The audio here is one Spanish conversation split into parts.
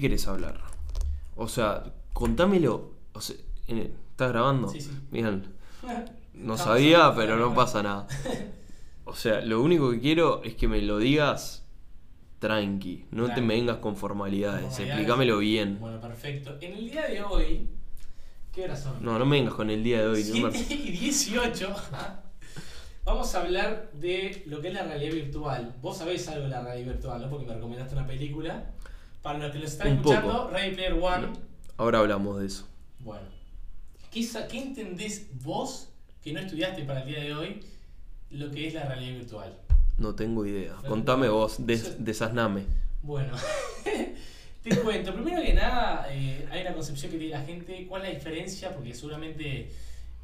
qué querés hablar? O sea, contámelo. O sea, ¿Estás grabando? Sí, sí. Bien. No sabía, pero no pasa nada. O sea, lo único que quiero es que me lo digas tranqui. No te me vengas con formalidades. Formalidades. Explícamelo bien. Bueno, perfecto. En el día de hoy. ¿Qué horas son? No, no me vengas con el día de hoy. no me- 7 y 18. Vamos a hablar de lo que es la realidad virtual. Vos sabés algo de la realidad virtual, ¿no? Porque me recomendaste una película. Para los que lo están Un escuchando, poco. Ready Player One. Ahora hablamos de eso. Bueno. ¿Qué, sa- qué entendés vos que no estudiaste para el día de hoy lo que es la realidad virtual? No tengo idea. Contame vos, des- desasname. Bueno, te cuento. Primero que nada, eh, hay una concepción que tiene la gente. ¿Cuál es la diferencia? Porque seguramente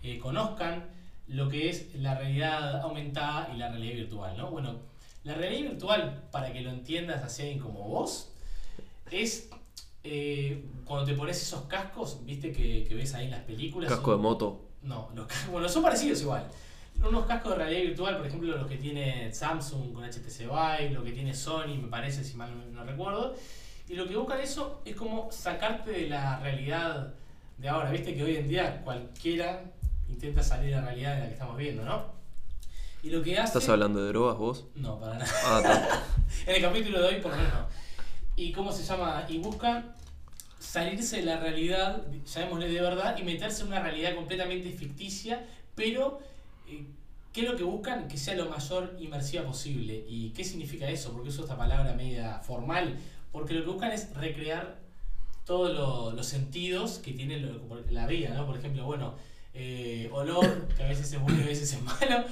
eh, conozcan lo que es la realidad aumentada y la realidad virtual, ¿no? Bueno, la realidad virtual, para que lo entiendas así alguien como vos, es eh, cuando te pones esos cascos, viste que, que ves ahí en las películas. Casco de moto. no, los cascos, bueno, son parecidos igual. Unos cascos de realidad virtual, por ejemplo, los que tiene Samsung con HTC Vive, lo que tiene Sony, me parece, si mal no, no recuerdo. Y lo que buscan eso es como sacarte de la realidad de ahora. Viste que hoy en día cualquiera intenta salir de la realidad en la que estamos viendo, ¿no? Y lo que hace... ¿Estás hablando de drogas vos? No, para nada. Ah. En el capítulo de hoy, por lo menos no. ¿Y cómo se llama? Y buscan salirse de la realidad, llamémosle de verdad, y meterse en una realidad completamente ficticia, pero eh, ¿qué es lo que buscan? Que sea lo mayor inmersiva posible. ¿Y qué significa eso? Porque uso esta palabra media formal. Porque lo que buscan es recrear todos lo- los sentidos que tiene la vida. Por ejemplo, bueno, eh, olor, que a veces es bueno y a veces es malo.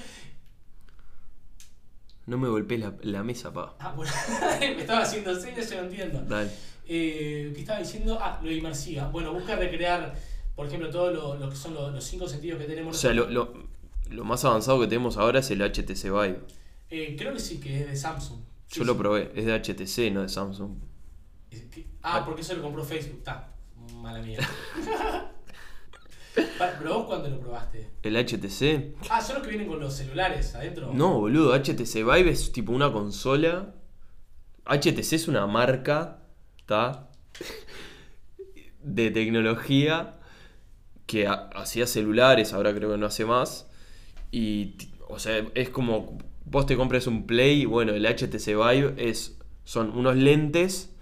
No me golpees la, la mesa, pa. Ah, bueno, me estaba haciendo señas, yo no entiendo. Dale. Eh, que estaba diciendo, ah, lo inmersiva. Bueno, busca recrear, por ejemplo, todo lo, lo que son lo- los cinco sentidos que tenemos. O sea, lo, lo, lo más avanzado que tenemos ahora es el HTC Vive. Eh, creo que sí, que es de Samsung. Sí, Yo lo probé, es de HTC, no de Samsung. Ah, porque eso lo compró Facebook. Está, mala mía. Vos cuando lo probaste. ¿El HTC? Ah, son los que vienen con los celulares adentro. No, boludo, HTC Vive es tipo una consola. HTC es una marca, ¿está? De tecnología que ha- hacía celulares, ahora creo que no hace más. Y, o sea, es como vos te compres un Play, bueno, el HTC Vive es, son unos lentes.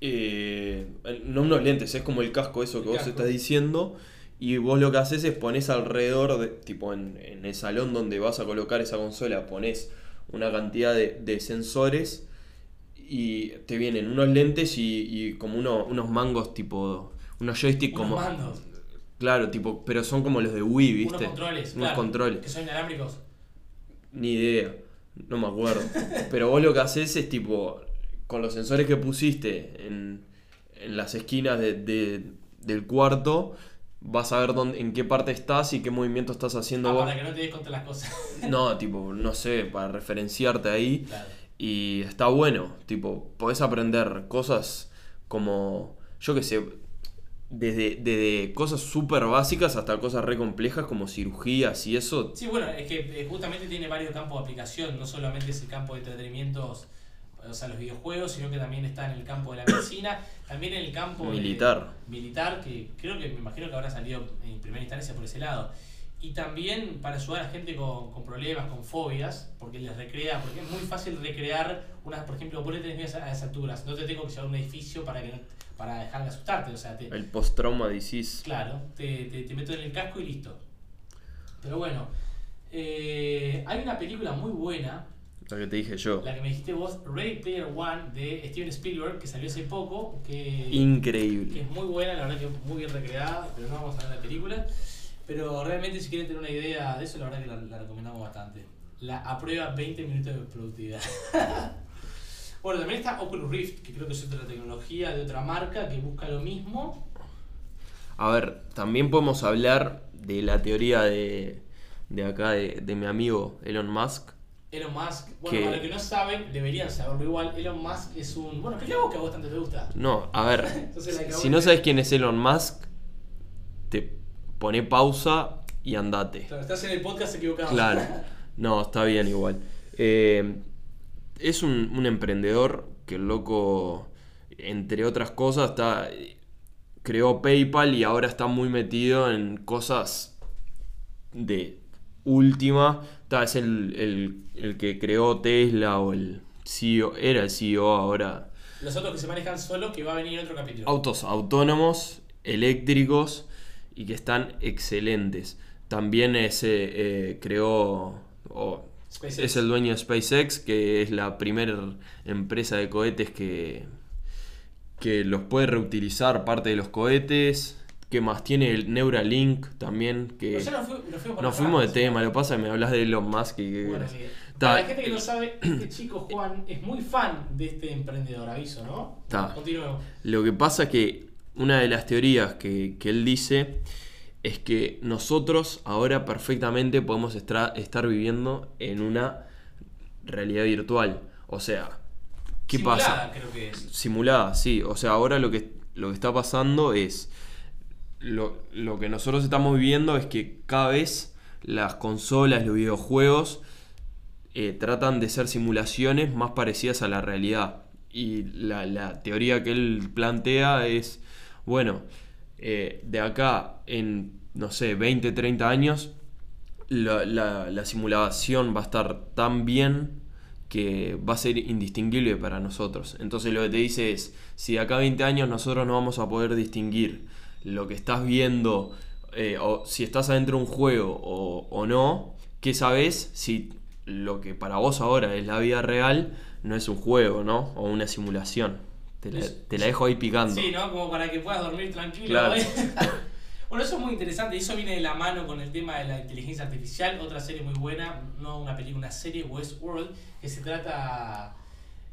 Eh, no unos lentes, es como el casco eso que El vos casco. estás diciendo. Y vos lo que haces es pones alrededor, de, tipo en, en el salón donde vas a colocar esa consola, pones una cantidad de, de sensores y te vienen unos lentes y, y como uno- unos mangos tipo, unos joysticks Unos como... mandos, Claro, tipo, pero son como los de Wii, ¿viste? unos controles. Unos claro, controles. Que son inalámbricos. Ni idea, no me acuerdo. Pero vos lo que haces es tipo, con los sensores que pusiste en, en las esquinas de- de- del cuarto, vas a ver dónde, en qué parte estás y qué movimiento estás haciendo Ah, vos. para que no te des contra las cosas. No, tipo, no sé, para referenciarte ahí. claro. Y está bueno, tipo, podés aprender cosas como, yo qué sé, desde, desde cosas súper básicas hasta cosas re complejas como cirugías y eso. Sí, bueno, es que eh, justamente tiene varios campos de aplicación, no solamente es el campo de entretenimientos, o sea, los videojuegos, sino que también está en el campo de la medicina, también en el campo de- Militar. militar, que creo que me imagino que habrá salido en primera instancia por ese lado. Y también para ayudar a gente con, con problemas, con fobias, porque les recrea, porque es muy fácil recrear unas, por ejemplo, le tenés miedo a las alturas, no te tengo que llevar a un edificio para que no- para dejar de asustarte, o sea, te, El post-trauma disease. Claro, te, te, te meto en el casco y listo. Pero bueno, eh, hay una película muy buena, La que te dije yo. la que me dijiste vos, Ready Player One, de Steven Spielberg, que salió hace poco, que, que Increíble. es muy buena, la verdad que muy bien recreada, pero no vamos a hablar de la película. Pero realmente si quieren tener una idea de eso, la verdad que la, la recomendamos bastante. La aprueba 20 minutos de productividad. bueno, también está Oculus Rift, que creo que es otra tecnología de otra marca que busca lo mismo, A ver, también podemos hablar de la teoría de, de acá, de, de mi amigo Elon Musk. Elon Musk, bueno, Que- para los que no saben, deberían saberlo igual. Elon Musk es un. Bueno, explica vos que a vos tanto te gusta. No, a ver, Entonces, si no sabes quién es Elon Musk, te pone pausa y andate. Claro, estás en el podcast equivocado. Claro. No, está bien igual. Eh, es un, un emprendedor que el loco entre otras cosas, está, creó PayPal y ahora está muy metido en cosas de última. Está, es el, el- el que creó Tesla o el CEO, era el CEO ahora. Los otros que se manejan solos, que va a venir en otro capítulo. Autos autónomos, eléctricos y que están excelentes. También ese eh, creó, es el dueño de SpaceX, que es la primera empresa de cohetes que, que los puede reutilizar parte de los cohetes. Que más? Tiene el Neuralink también, que... Pero ya nos, fu- nos fuimos Nos de tema, lo pasa me hablas de Elon Musk y. Bueno, sí. Para la gente que no sabe, este chico Juan es muy fan de este emprendedor, aviso, ¿no? Ta. Continuemos. Lo que pasa es que una de las teorías que, que él dice es que nosotros ahora perfectamente podemos estar viviendo en una realidad virtual. O sea, ¿qué Simulada, pasa? creo que es. Simulada, sí. O sea, ahora lo que, lo que está pasando es. Lo, que nosotros estamos viviendo es que cada vez las consolas, los videojuegos, eh, tratan de ser simulaciones más parecidas a la realidad. Y la, teoría que él plantea es, bueno, eh, de acá en, no sé, 20, 30 años, la, la- la simulación va a estar tan bien que va a ser indistinguible para nosotros. Entonces lo que te dice es, si de acá a 20 años nosotros no vamos a poder distinguir lo que estás viendo, eh, o si estás adentro de un juego o, o no, ¿qué sabes si lo que para vos ahora es la vida real no es un juego, ¿no? O una simulación? Te la, te la dejo ahí picando. Sí, ¿no? Como para que puedas dormir tranquilo. Claro. bueno, eso es muy interesante. y Eso viene de la mano con el tema de la inteligencia artificial. Otra serie muy buena, no una película, una serie, Westworld, que se trata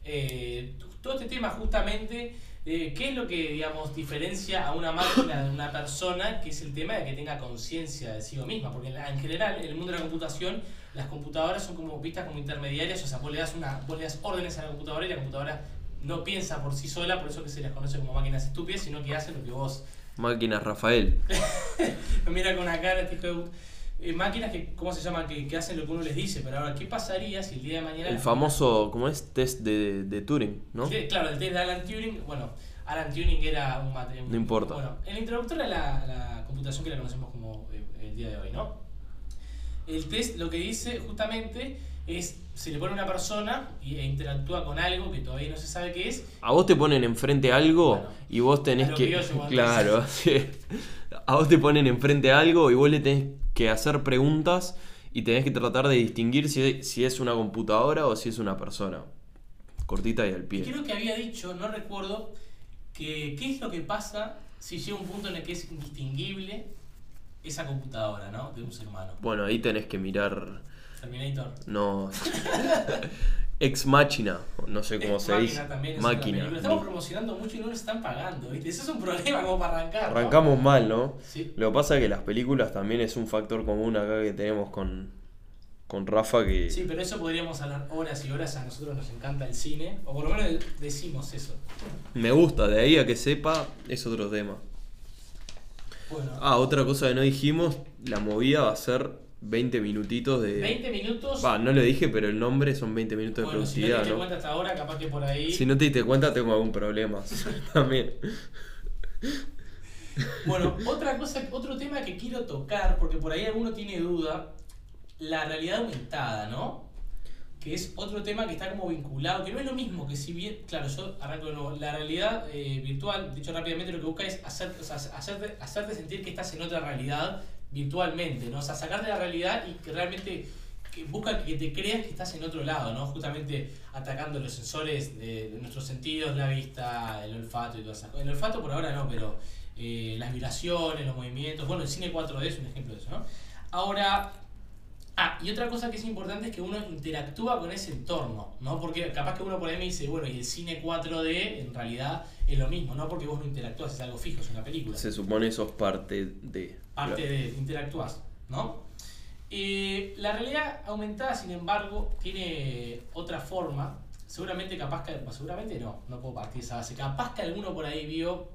eh, todo este tema justamente de qué es lo que, digamos, diferencia a una máquina de una persona, que es el tema de que tenga conciencia de sí misma. Porque en, la- en general, en el mundo de la computación, las computadoras son como vistas como intermediarias, o sea, vos le das, una, vos le das órdenes a la computadora y la computadora no piensa por sí sola, por eso que se las conoce como máquinas estúpidas, sino que hacen lo que vos Máquinas Rafael. me mira con una cara, este hijo de eh, máquinas que, ¿cómo se llama? Que, que hacen lo que uno les dice, pero ahora, ¿qué pasaría si el día de mañana... El famoso, ¿cómo es? Test de, de Turing, ¿no? Sí, claro, el test de Alan Turing, bueno, Alan Turing era un mate- No importa. Bueno, el introductor a la, computación que la conocemos como eh, el día de hoy, ¿no? El test lo que dice justamente es, se le pone a una persona e interactúa con algo que todavía no se sabe qué es, A vos te ponen enfrente algo Bueno, y vos tenés que. yo claro, sí. A vos te ponen enfrente algo y vos le tenés que hacer preguntas y tenés que tratar de distinguir si, si es una computadora o si es una persona. Cortita y al pie. creo que había dicho, no recuerdo, que qué es lo que pasa si llega un punto en el que es indistinguible esa computadora, ¿no? De un ser humano. Bueno, ahí tenés que mirar. Terminator. No. Ex Machina. No sé cómo Ex se Máquina dice. también Máquina. película. Estamos promocionando mucho y no nos están pagando, ¿viste? Eso es un problema como para arrancar. ¿no? Arrancamos mal, ¿no? Sí. Lo que pasa es que las películas también es un factor común acá que tenemos con, con Rafa que... Sí, pero eso podríamos hablar horas y horas. A nosotros nos encanta el cine, o por lo menos decimos eso. Me gusta, de ahí a que sepa es otro tema. Bueno, Ah, otra cosa que no dijimos, la movida va a ser 20 minutitos de... 20 minutos. Va, no lo dije, pero el nombre son 20 minutos bueno, de si no te productividad, diste ¿no? cuenta hasta ahora, capaz que por ahí. Si no te diste cuenta, tengo algún problema. También. Bueno, otra cosa, otro tema que quiero tocar, porque por ahí alguno tiene duda, la realidad aumentada, ¿no? Que es otro tema que está como vinculado, que no es lo mismo que si bien, claro, yo arranco de nuevo, la realidad eh, virtual, dicho rápidamente, lo que busca es hacer, o sea, hacerte, hacerte sentir que estás en otra realidad virtualmente, ¿no? O sea, sacarte la realidad y que realmente busca que te creas que estás en otro lado, ¿no? Justamente atacando los sensores de, de nuestros sentidos, la vista, el olfato y todas esas cosas. El olfato por ahora no, pero eh, las vibraciones, los movimientos, bueno, el cine 4D es un ejemplo de eso, ¿no? Ahora, ah, y otra cosa que es importante es que uno interactúa con ese entorno, ¿no? Porque capaz que uno por ahí me dice, bueno, y el cine 4D en realidad es lo mismo, ¿no? Porque vos no interactúas, es algo fijo, es una película Se supone sos parte de... parte de interactúas, ¿no? Eh, la realidad aumentada, sin embargo, tiene otra forma. Seguramente, capaz que, seguramente no, no puedo partir de esa base. Capaz que alguno por ahí vio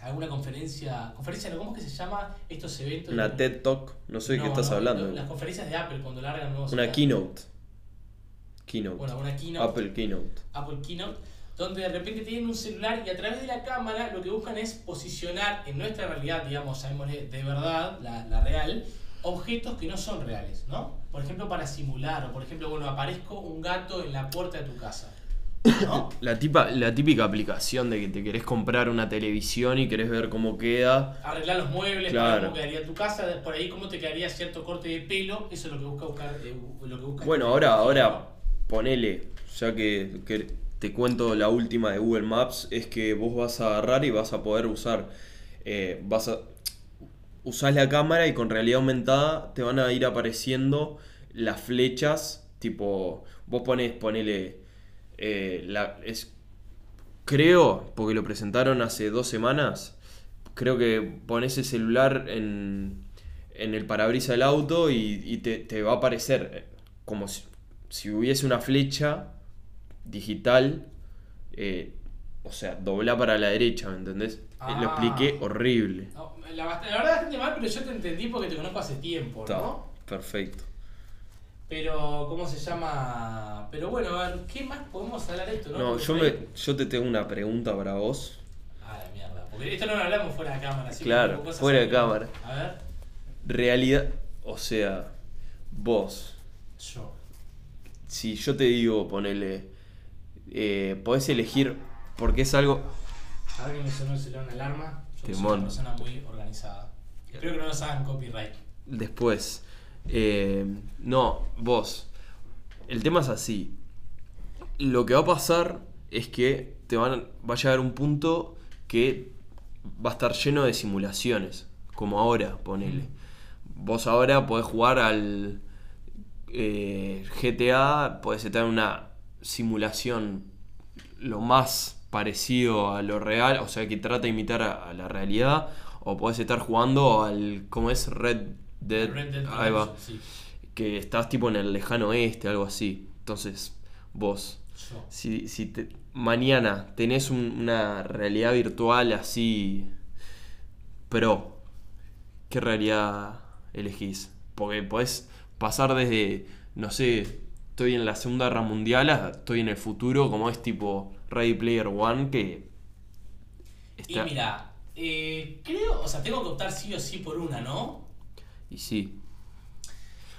alguna conferencia, conferencia, ¿cómo es que se llama estos eventos? Una TED Talk, no sé de qué estás no, hablando. Las conferencias de Apple cuando largan nuevos Una keynote. Keynote. Bueno, una keynote. Apple Keynote. Apple Keynote, donde de repente tienen un celular y a través de la cámara lo que buscan es posicionar en nuestra realidad, digamos, sabemos de verdad, la, la real, objetos que no son reales, ¿no? Por ejemplo, para simular, o por ejemplo, bueno, aparezco un gato en la puerta de tu casa. ¿No? La, tipa, la típica aplicación de que te querés comprar una televisión y querés ver cómo queda. Arreglar los muebles, Claro. cómo quedaría tu casa, por ahí cómo te quedaría cierto corte de pelo, eso es lo que busca buscar. eh, lo que busca Bueno, ahora, ahora ponele, ya que, que te cuento la última de Google Maps, es que vos vas a agarrar y vas a poder usar, eh, vas a usás la cámara y con realidad aumentada te van a ir apareciendo las flechas, tipo, vos pones, ponele, eh, la, es, creo, porque lo presentaron hace dos semanas, creo que pones el celular en, en el parabrisas del auto y, y te, te va a aparecer eh, como si, si hubiese una flecha digital, eh, o sea, dobla para la derecha, ¿me entendés? Lo Ah. expliqué horrible. No, la, verdad es bastante mal, pero yo te entendí porque te conozco hace tiempo, Está, ¿no? perfecto. Pero, ¿cómo se llama? Pero bueno, a ver, ¿qué más podemos hablar de esto, no? No, yo, me, yo te tengo una pregunta para vos. Ah, la mierda. Porque esto no lo hablamos fuera de cámara, que Claro, fuera de cámara. A ver, Realidad, o sea, vos, yo. si yo te digo, ponele, eh, podés elegir, porque es algo... A ver que me sonó el celular una alarma. Yo soy una persona muy organizada. Espero que no nos hagan copyright. Después, eh, no, vos, el tema es así. Lo que va a pasar es que te van, va a llegar un punto que va a estar lleno de simulaciones, como ahora, ponele. Vos ahora podés jugar al eh, GTA, podés estar en una simulación lo más parecido a lo real, o sea que trata de imitar a, a la realidad, o podés estar jugando al, ¿cómo es? Red Dead, Red Dead ahí va, sí. que estás tipo en el lejano oeste, algo así. Entonces, vos, Yo. si, si te- mañana tenés un- una realidad virtual así pro, ¿qué realidad elegís? Porque podés pasar desde, no sé, estoy en la Segunda Guerra Mundial a estoy en el futuro, como es tipo Ready Player One, que Y mira, eh, creo, o sea, tengo que optar sí o sí por una, ¿no? Y sí.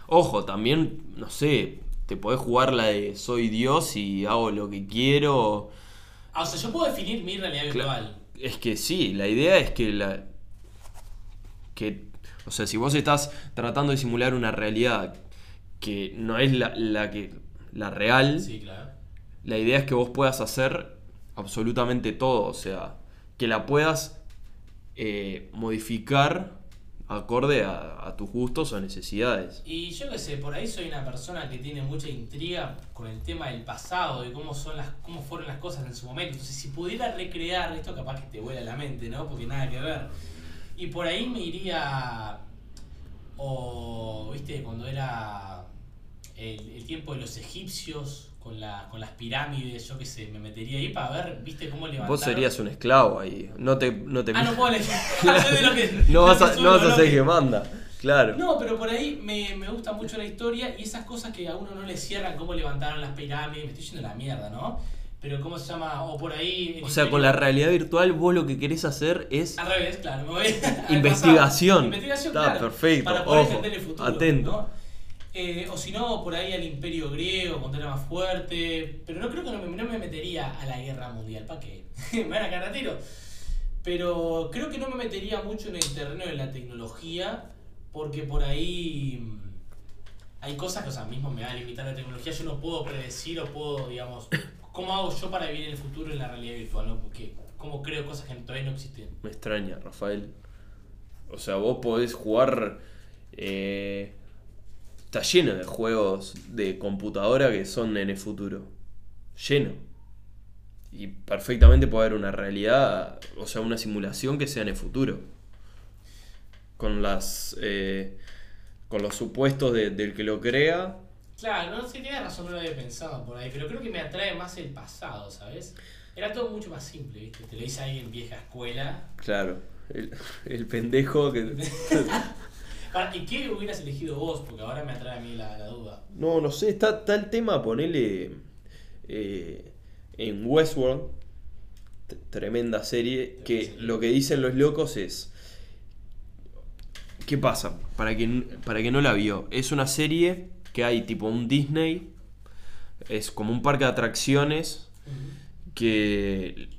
Ojo, también, no sé, te podés jugar la de soy Dios y hago lo que quiero. Ah, o sea, yo puedo definir mi realidad virtual. Es que sí, la idea es que la. que. O sea, si vos estás tratando de simular una realidad que no es la, la que. la real, Sí, claro. la idea es que vos puedas hacer absolutamente todo. O sea, que la puedas eh, modificar acorde a, tus gustos o necesidades. Y yo qué sé, por ahí soy una persona que tiene mucha intriga con el tema del pasado, de cómo son las, cómo fueron las cosas en su momento. Entonces, si pudiera recrear esto, capaz que te vuela la mente, ¿no? Porque nada que ver. Y por ahí me iría. O, viste, cuando era el tiempo de los egipcios, con, la, con las pirámides, yo qué sé, me metería ahí para ver, viste, cómo levantaron. Vos serías un esclavo ahí. No te, no te Ah, no puedo elegir. No vas a, no vas a ser que- manda. Claro. No, pero por ahí me, me gusta mucho la historia y esas cosas que a uno no le cierran, cómo levantaron las pirámides, me estoy yendo a la mierda, ¿no? Pero cómo se llama, o por ahí... O sea, imperio- con la realidad virtual vos lo que querés hacer es Al revés, claro, me voy al Investigación. Investigación, Está, claro, perfecto, Para poder ojo, entender el futuro, atento. ¿no? Eh, o si no, por ahí al imperio griego, cuando era más fuerte. Pero no creo que no me, no me metería a la guerra mundial, ¿para qué? me van a cagar a tiro. Pero creo que no me metería mucho en el terreno de la tecnología, porque por ahí mm, hay cosas que, o sea, mismo me va a limitar la tecnología. Yo no puedo predecir o puedo, digamos, ¿cómo hago yo para vivir en el futuro en la realidad virtual? ¿no? Porque, ¿cómo creo cosas que todavía no existen? Me extraña, Rafael. O sea, vos podés jugar. eh, está lleno de juegos de computadora que son en el futuro. Lleno. Y perfectamente puede haber una realidad, o sea, una simulación que sea en el futuro. Con las. eh, con los supuestos de- del que lo crea. Claro, no sé, tienes razón, no lo había pensado por ahí, pero creo que me atrae más el pasado, ¿sabes? Era todo mucho más simple, ¿viste? Te lo dice alguien vieja escuela. Claro. El, el pendejo que. ¿Y qué hubieras elegido vos? Porque ahora me atrae a mí la, la duda. No, no sé, está, está el tema, ponele. eh, en Westworld, tremenda serie, que lo que dicen los locos es... ¿Qué pasa? Para quien, para quien no la vio, es una serie que hay tipo un Disney, es como un parque de atracciones que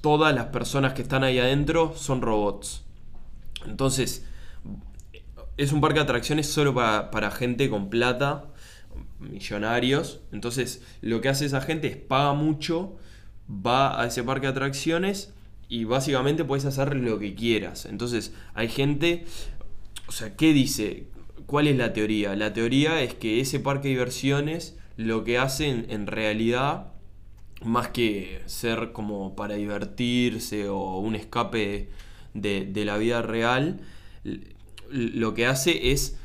todas las personas que están ahí adentro son robots. Entonces, es un parque de atracciones solo para, para gente con plata, millonarios. Entonces, lo que hace esa gente es paga mucho, va a ese parque de atracciones y básicamente puedes hacer lo que quieras. Entonces, hay gente, o sea, ¿qué dice? ¿Cuál es la teoría? La teoría es que ese parque de diversiones lo que hace en, en realidad más que ser como para divertirse o un escape de, de la vida real, lo que hace es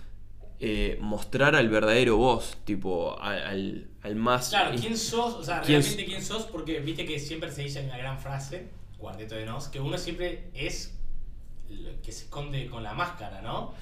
eh, mostrar al verdadero vos, tipo, al, al- más... Claro, ¿quién sos? O sea, ¿Quién realmente quién sos, porque viste que siempre se dice en una gran frase, Cuarteto de Nos, que uno siempre es lo que se esconde con la máscara, ¿no?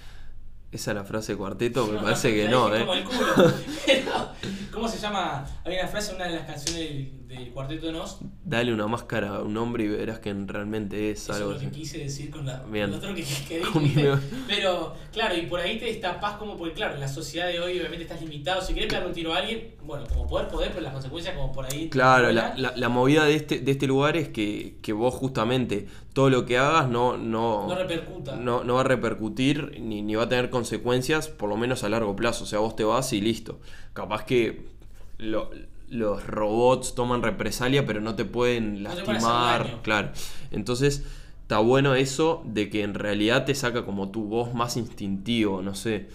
Esa es la frase de cuarteto, me parece que no, ¿eh? como el culo. Pero, ¿Cómo se llama? Hay una frase en una de las canciones del, del Cuarteto de Nos. Dale una máscara a un hombre y verás que realmente es Eso algo es lo que quise decir con la, Bien. lo otro que, que dije, Con Pero, claro, y por ahí te destapas como, porque claro, en la sociedad de hoy obviamente estás limitado. Si querés pegarle un tiro a alguien, bueno, como poder, poder, pero las consecuencias como por ahí. Claro, la, la- la movida de este, de este lugar es que, que vos justamente todo lo que hagas no, no, No repercuta. no, no va a repercutir ni, ni va a tener consecuencias, por lo menos a largo plazo. O sea, vos te vas y listo. Capaz que lo- los robots toman represalia, pero no te pueden No te lastimar. claro. Entonces, está bueno eso de que en realidad te saca como tu voz más instintivo, no sé.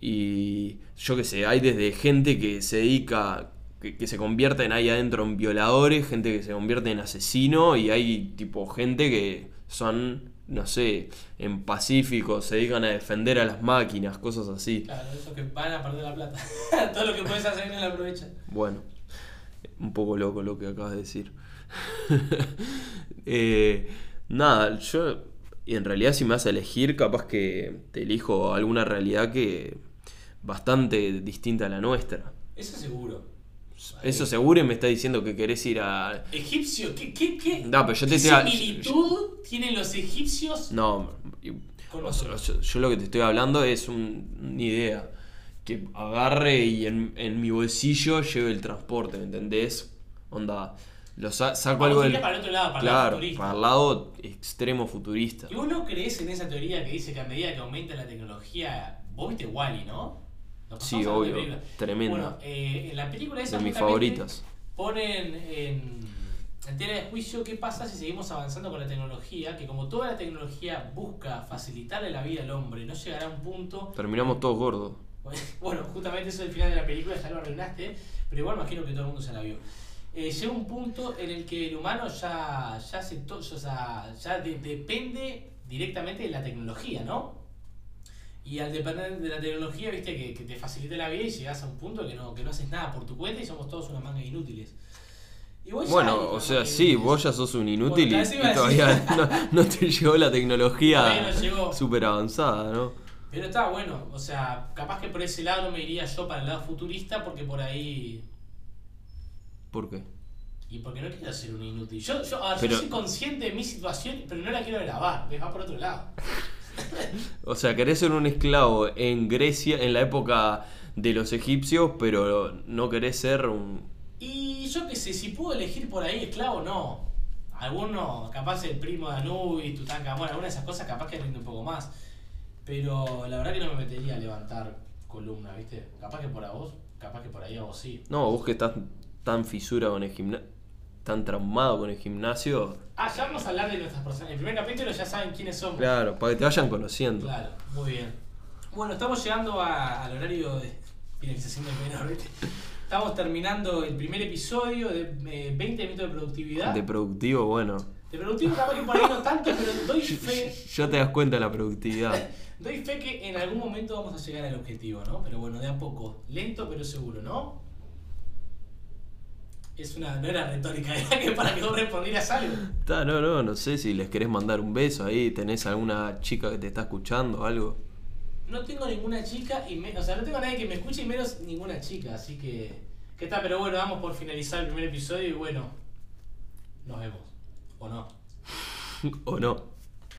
Y yo qué sé, hay desde gente que se dedica, que, que se convierten ahí adentro en violadores, gente que se convierte en asesino y hay tipo gente que son, no sé, en Pacífico, se dedican a defender a las máquinas, cosas así. Claro, esos que van a perder la plata. Todo lo que puedes hacer no lo aprovechan. Bueno, un poco loco lo que acabas de decir. Eh, nada, yo en realidad si me vas a elegir, capaz que te elijo alguna realidad que bastante distinta a la nuestra. Eso seguro. Eso seguro y me está diciendo que querés ir a... Egipcio, ¿qué, qué, qué, No, pero yo te qué estoy- similitud tienen los egipcios No, yo lo que te estoy hablando es un- una idea. Que agarre y en, en mi bolsillo lleve el transporte, ¿me entendés? Onda, lo sa- saco algo del... para el otro lado, para el lado claro, para el lado extremo futurista. ¿Y vos no crees en esa teoría que dice que a medida que aumenta la tecnología, vos viste Wally, ¿no? Sí, obvio, tremenda. Bueno, eh, en la película esa de mis favoritas. ponen en, en tela de juicio qué pasa si seguimos avanzando con la tecnología, que como toda la tecnología busca facilitarle la vida al hombre, no llegará a un punto Terminamos todos gordos. bueno, justamente eso es el final de la película, ya lo arruinaste, pero igual imagino que todo el mundo se la vio. Eh, llega un punto en el que el humano ya, ya, se to- o sea, ya de- depende directamente de la tecnología, ¿no? Y al depender de la tecnología, viste, que, que te facilita la vida y llegas a un punto que no, que no haces nada por tu cuenta y somos todos una manga de inútiles. Y vos ya eres Bueno, o sea, sí, inútiles. vos ya sos un inútil Bueno, y, todavía no, no te llegó la tecnología no llegó. avanzada, ¿no? Pero está bueno, o sea, capaz que por ese lado no me iría yo para el lado futurista porque por ahí ¿Por qué? Y porque no quiero ser un inútil. Yo, yo, a ver, Pero- yo soy consciente de mi situación, pero no la quiero grabar. Me va por otro lado. O sea, querés ser un esclavo en Grecia, en la época de los egipcios, pero no querés ser un... Y yo qué sé, si puedo elegir por ahí esclavo, no. Alguno, capaz el primo de Anubis, Tutankamón, alguna de esas cosas capaz que rinde un poco más. Pero la verdad que no me metería a levantar columna, ¿viste? Capaz que por a vos, capaz que por ahí a vos sí. No, vos que estás tan fisura con el gimnasio, tan traumado con el gimnasio. Ah, ya vamos a hablar de nuestras personas. En el primer capítulo ya saben quiénes somos. Claro, para que te vayan conociendo. Claro, muy bien. Bueno, estamos llegando a- al horario de finalización del menor, ¿viste? Estamos terminando el primer episodio de eh, 20 minutos de productividad. De productivo, bueno. De productivo capaz que por ahí no tanto, pero doy fe, Ya te das cuenta de la productividad. doy fe que en algún momento vamos a llegar al objetivo, ¿no? Pero bueno, de a poco, lento pero seguro, ¿no? Es una, no era retórica, era que para que vos respondieras algo. Está, no, no, no sé si les querés mandar un beso ahí, tenés alguna chica que te está escuchando o algo. No tengo ninguna chica, y me- o sea, no tengo nadie que me escuche y menos ninguna chica, así que Que está, pero bueno, vamos por finalizar el primer episodio y bueno, nos vemos. ¿O no? ¿O no?